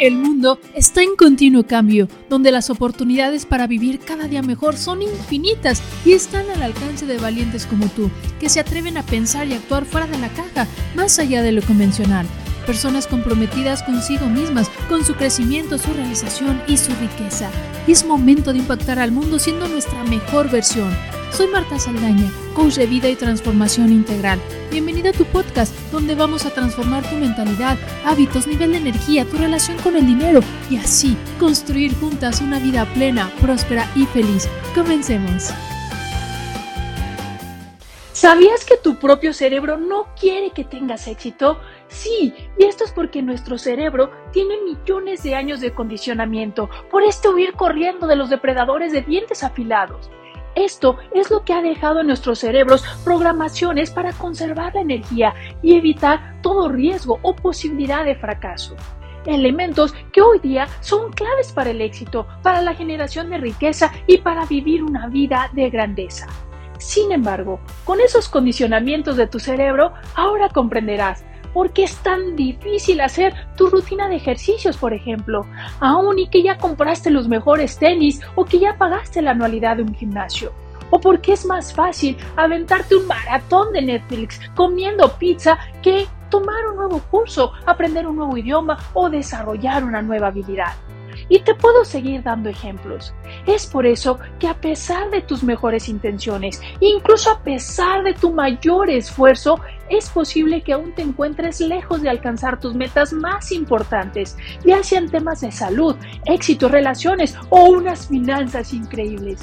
El mundo está en continuo cambio, donde las oportunidades para vivir cada día mejor son infinitas y están al alcance de valientes como tú, que se atreven a pensar y actuar fuera de la caja, más allá de lo convencional. Personas comprometidas consigo mismas, con su crecimiento, su realización y su riqueza. es momento de impactar al mundo siendo nuestra mejor versión. Soy Marta Saldaña, coach de vida y transformación integral. Bienvenida a tu podcast, donde vamos a transformar tu mentalidad, hábitos, nivel de energía, tu relación con el dinero y así construir juntas una vida plena, próspera y feliz. Comencemos. ¿Sabías que tu propio cerebro no quiere que tengas éxito? Sí, y esto es porque nuestro cerebro tiene millones de años de condicionamiento por este huir corriendo de los depredadores de dientes afilados. Esto es lo que ha dejado en nuestros cerebros programaciones para conservar la energía y evitar todo riesgo o posibilidad de fracaso. Elementos que hoy día son claves para el éxito, para la generación de riqueza y para vivir una vida de grandeza. Sin embargo, con esos condicionamientos de tu cerebro, ahora comprenderás ¿Por qué es tan difícil hacer tu rutina de ejercicios, por ejemplo? Aún y que ya compraste los mejores tenis o que ya pagaste la anualidad de un gimnasio. ¿O por qué es más fácil aventarte un maratón de Netflix comiendo pizza que tomar un nuevo curso, aprender un nuevo idioma o desarrollar una nueva habilidad? Y te puedo seguir dando ejemplos. Es por eso que a pesar de tus mejores intenciones, incluso a pesar de tu mayor esfuerzo, es posible que aún te encuentres lejos de alcanzar tus metas más importantes, ya sean temas de salud, éxito, relaciones o unas finanzas increíbles.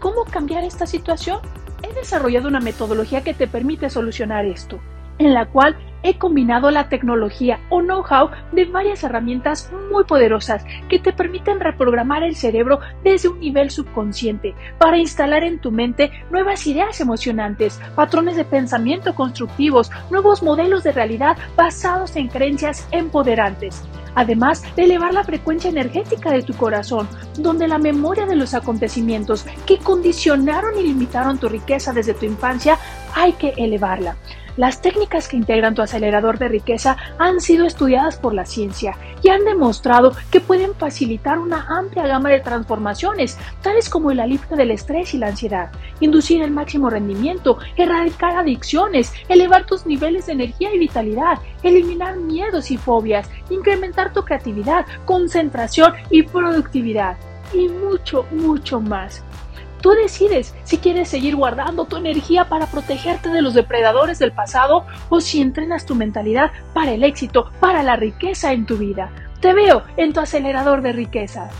¿Cómo cambiar esta situación? He desarrollado una metodología que te permite solucionar esto, en la cual he combinado la tecnología o know-how de varias herramientas muy poderosas que te permiten reprogramar el cerebro desde un nivel subconsciente para instalar en tu mente nuevas ideas emocionantes, patrones de pensamiento constructivos, nuevos modelos de realidad basados en creencias empoderantes además de elevar la frecuencia energética de tu corazón, donde la memoria de los acontecimientos que condicionaron y limitaron tu riqueza desde tu infancia hay que elevarla. Las técnicas que integran tu acelerador de riqueza han sido estudiadas por la ciencia y han demostrado que pueden facilitar una amplia gama de transformaciones, tales como el alivio del estrés y la ansiedad, inducir el máximo rendimiento, erradicar adicciones, elevar tus niveles de energía y vitalidad, eliminar miedos y fobias, incrementar tu creatividad, concentración y productividad, y mucho, mucho más. Tú decides si quieres seguir guardando tu energía para protegerte de los depredadores del pasado o si entrenas tu mentalidad para el éxito, para la riqueza en tu vida. Te veo en tu acelerador de riqueza.